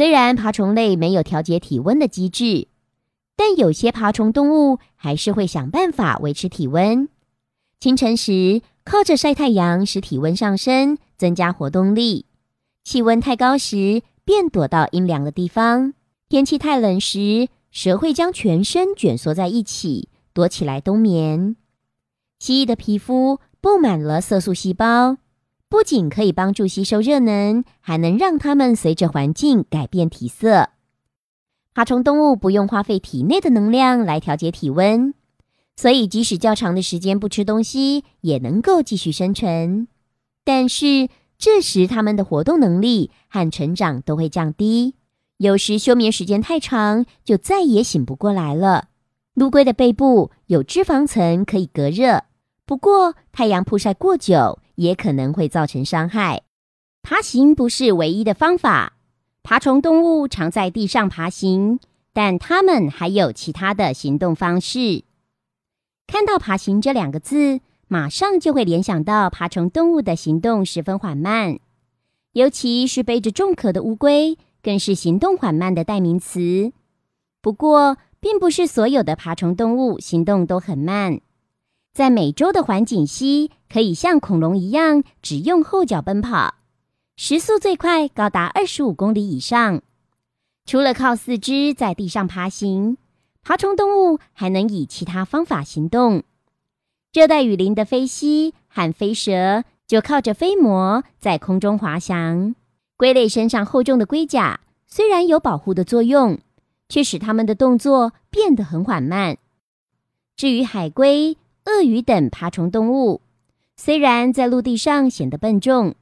虽然爬虫类没有调节体温的机制，但有些爬虫动物还是会想办法维持体温。清晨时，靠着晒太阳使体温上升，增加活动力；气温太高时，便躲到阴凉的地方。天气太冷时，蛇会将全身卷缩在一起，躲起来冬眠。蜥蜴的皮肤布满了色素细胞。不仅可以帮助吸收热能，还能让它们随着环境改变体色。爬虫动物不用花费体内的能量来调节体温，所以即使较长的时间不吃东西，也能够继续生存。但是这时它们的活动能力和成长都会降低，有时休眠时间太长，就再也醒不过来了。陆龟的背部有脂肪层可以隔热，不过太阳曝晒过久。也可能会造成伤害。爬行不是唯一的方法，爬虫动物常在地上爬行，但它们还有其他的行动方式。看到“爬行”这两个字，马上就会联想到爬虫动物的行动十分缓慢，尤其是背着重壳的乌龟，更是行动缓慢的代名词。不过，并不是所有的爬虫动物行动都很慢。在美洲的环景蜥可以像恐龙一样只用后脚奔跑，时速最快高达二十五公里以上。除了靠四肢在地上爬行，爬虫动物还能以其他方法行动。热带雨林的飞蜥和飞蛇就靠着飞膜在空中滑翔。龟类身上厚重的龟甲虽然有保护的作用，却使它们的动作变得很缓慢。至于海龟，鳄鱼等爬虫动物，虽然在陆地上显得笨重，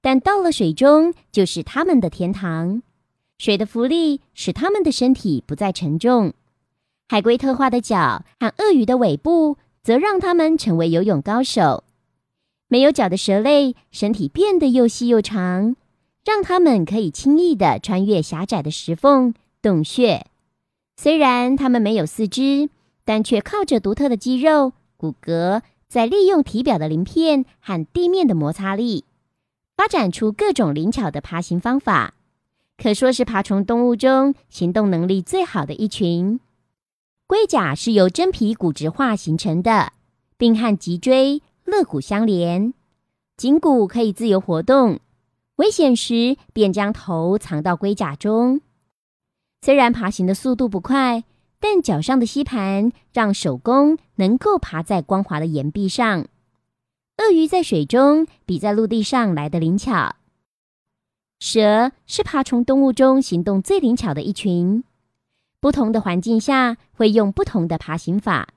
但到了水中就是它们的天堂。水的浮力使它们的身体不再沉重。海龟特化的脚和鳄鱼的尾部，则让它们成为游泳高手。没有脚的蛇类身体变得又细又长，让它们可以轻易地穿越狭窄的石缝、洞穴。虽然它们没有四肢，但却靠着独特的肌肉。骨骼在利用体表的鳞片和地面的摩擦力，发展出各种灵巧的爬行方法，可说是爬虫动物中行动能力最好的一群。龟甲是由真皮骨质化形成的，并和脊椎、肋骨相连，颈骨可以自由活动，危险时便将头藏到龟甲中。虽然爬行的速度不快。但脚上的吸盘让手工能够爬在光滑的岩壁上。鳄鱼在水中比在陆地上来的灵巧。蛇是爬虫动物中行动最灵巧的一群。不同的环境下会用不同的爬行法。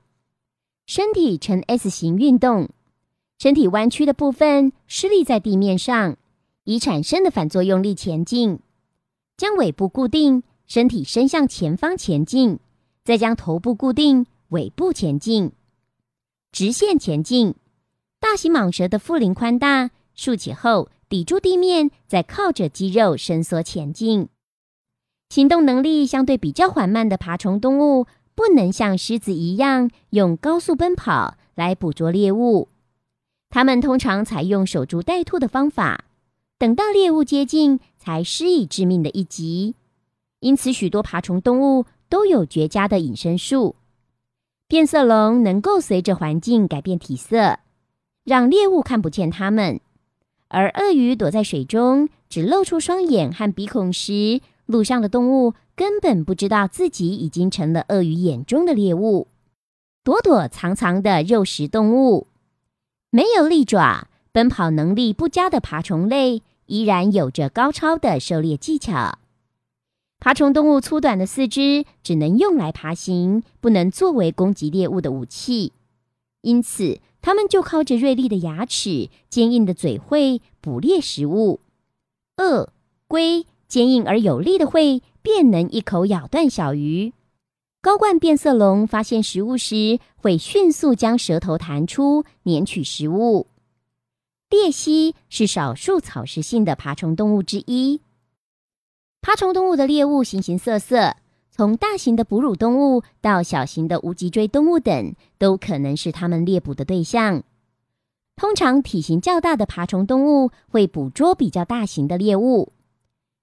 身体呈 S 型运动，身体弯曲的部分施力在地面上，以产生的反作用力前进。将尾部固定，身体伸向前方前进。再将头部固定，尾部前进，直线前进。大型蟒蛇的腹鳞宽大，竖起后抵住地面，再靠着肌肉伸缩前进。行动能力相对比较缓慢的爬虫动物，不能像狮子一样用高速奔跑来捕捉猎物。它们通常采用守株待兔的方法，等到猎物接近，才施以致命的一击。因此，许多爬虫动物。都有绝佳的隐身术。变色龙能够随着环境改变体色，让猎物看不见它们；而鳄鱼躲在水中，只露出双眼和鼻孔时，路上的动物根本不知道自己已经成了鳄鱼眼中的猎物。躲躲藏藏的肉食动物，没有利爪、奔跑能力不佳的爬虫类，依然有着高超的狩猎技巧。爬虫动物粗短的四肢只能用来爬行，不能作为攻击猎物的武器。因此它们就靠着锐利的牙齿、坚硬的嘴喙捕猎食物。鳄、龟坚硬而有力的喙便能一口咬断小鱼。高冠变色龙发现食物时，会迅速将舌头弹出，捻取食物。鬣蜥是少数草食性的爬虫动物之一。爬虫动物的猎物形形色色，从大型的哺乳动物到小型的无脊椎动物等，都可能是它们猎捕的对象。通常体型较大的爬虫动物会捕捉比较大型的猎物，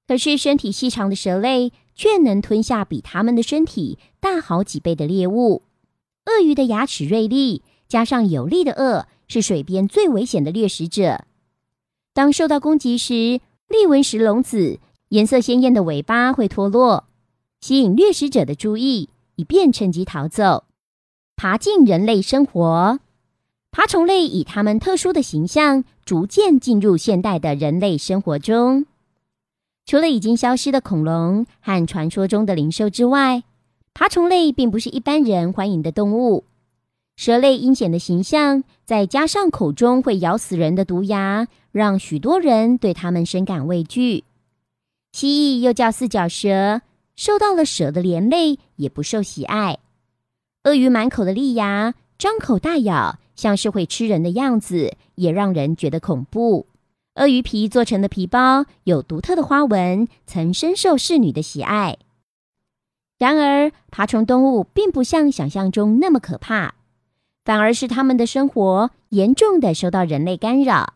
可是身体细长的蛇类。却能吞下比它们的身体大好几倍的猎物。鳄鱼的牙齿锐利，加上有力的颚，是水边最危险的掠食者。当受到攻击时，利纹石龙子颜色鲜艳的尾巴会脱落，吸引掠食者的注意，以便趁机逃走，爬进人类生活。爬虫类以它们特殊的形象，逐渐进入现代的人类生活中。除了已经消失的恐龙和传说中的灵兽之外，爬虫类并不是一般人欢迎的动物。蛇类阴险的形象，再加上口中会咬死人的毒牙，让许多人对它们深感畏惧。蜥蜴又叫四脚蛇，受到了蛇的连累，也不受喜爱。鳄鱼满口的利牙，张口大咬，像是会吃人的样子，也让人觉得恐怖。鳄鱼皮做成的皮包有独特的花纹，曾深受侍女的喜爱。然而，爬虫动物并不像想象中那么可怕，反而是它们的生活严重的受到人类干扰。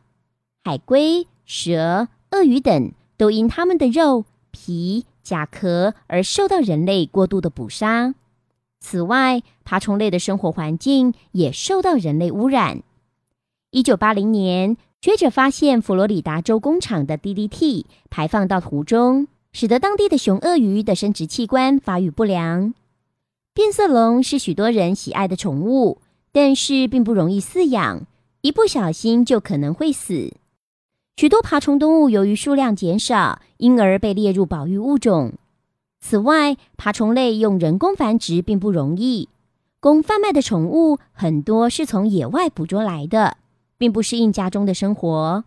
海龟、蛇、鳄鱼等都因它们的肉、皮、甲壳而受到人类过度的捕杀。此外，爬虫类的生活环境也受到人类污染。一九八零年。学者发现，佛罗里达州工厂的 DDT 排放到湖中，使得当地的雄鳄鱼的生殖器官发育不良。变色龙是许多人喜爱的宠物，但是并不容易饲养，一不小心就可能会死。许多爬虫动物由于数量减少，因而被列入保育物种。此外，爬虫类用人工繁殖并不容易，供贩卖的宠物很多是从野外捕捉来的。并不适应家中的生活，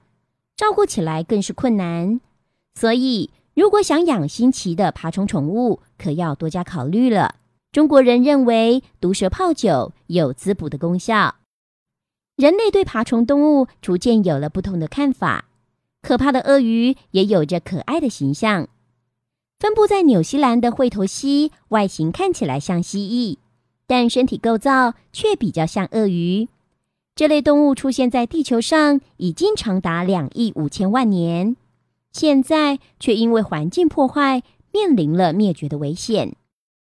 照顾起来更是困难。所以，如果想养新奇的爬虫宠物，可要多加考虑了。中国人认为毒蛇泡酒有滋补的功效。人类对爬虫动物逐渐有了不同的看法。可怕的鳄鱼也有着可爱的形象。分布在纽西兰的喙头蜥，外形看起来像蜥蜴，但身体构造却比较像鳄鱼。这类动物出现在地球上已经长达两亿五千万年，现在却因为环境破坏面临了灭绝的危险。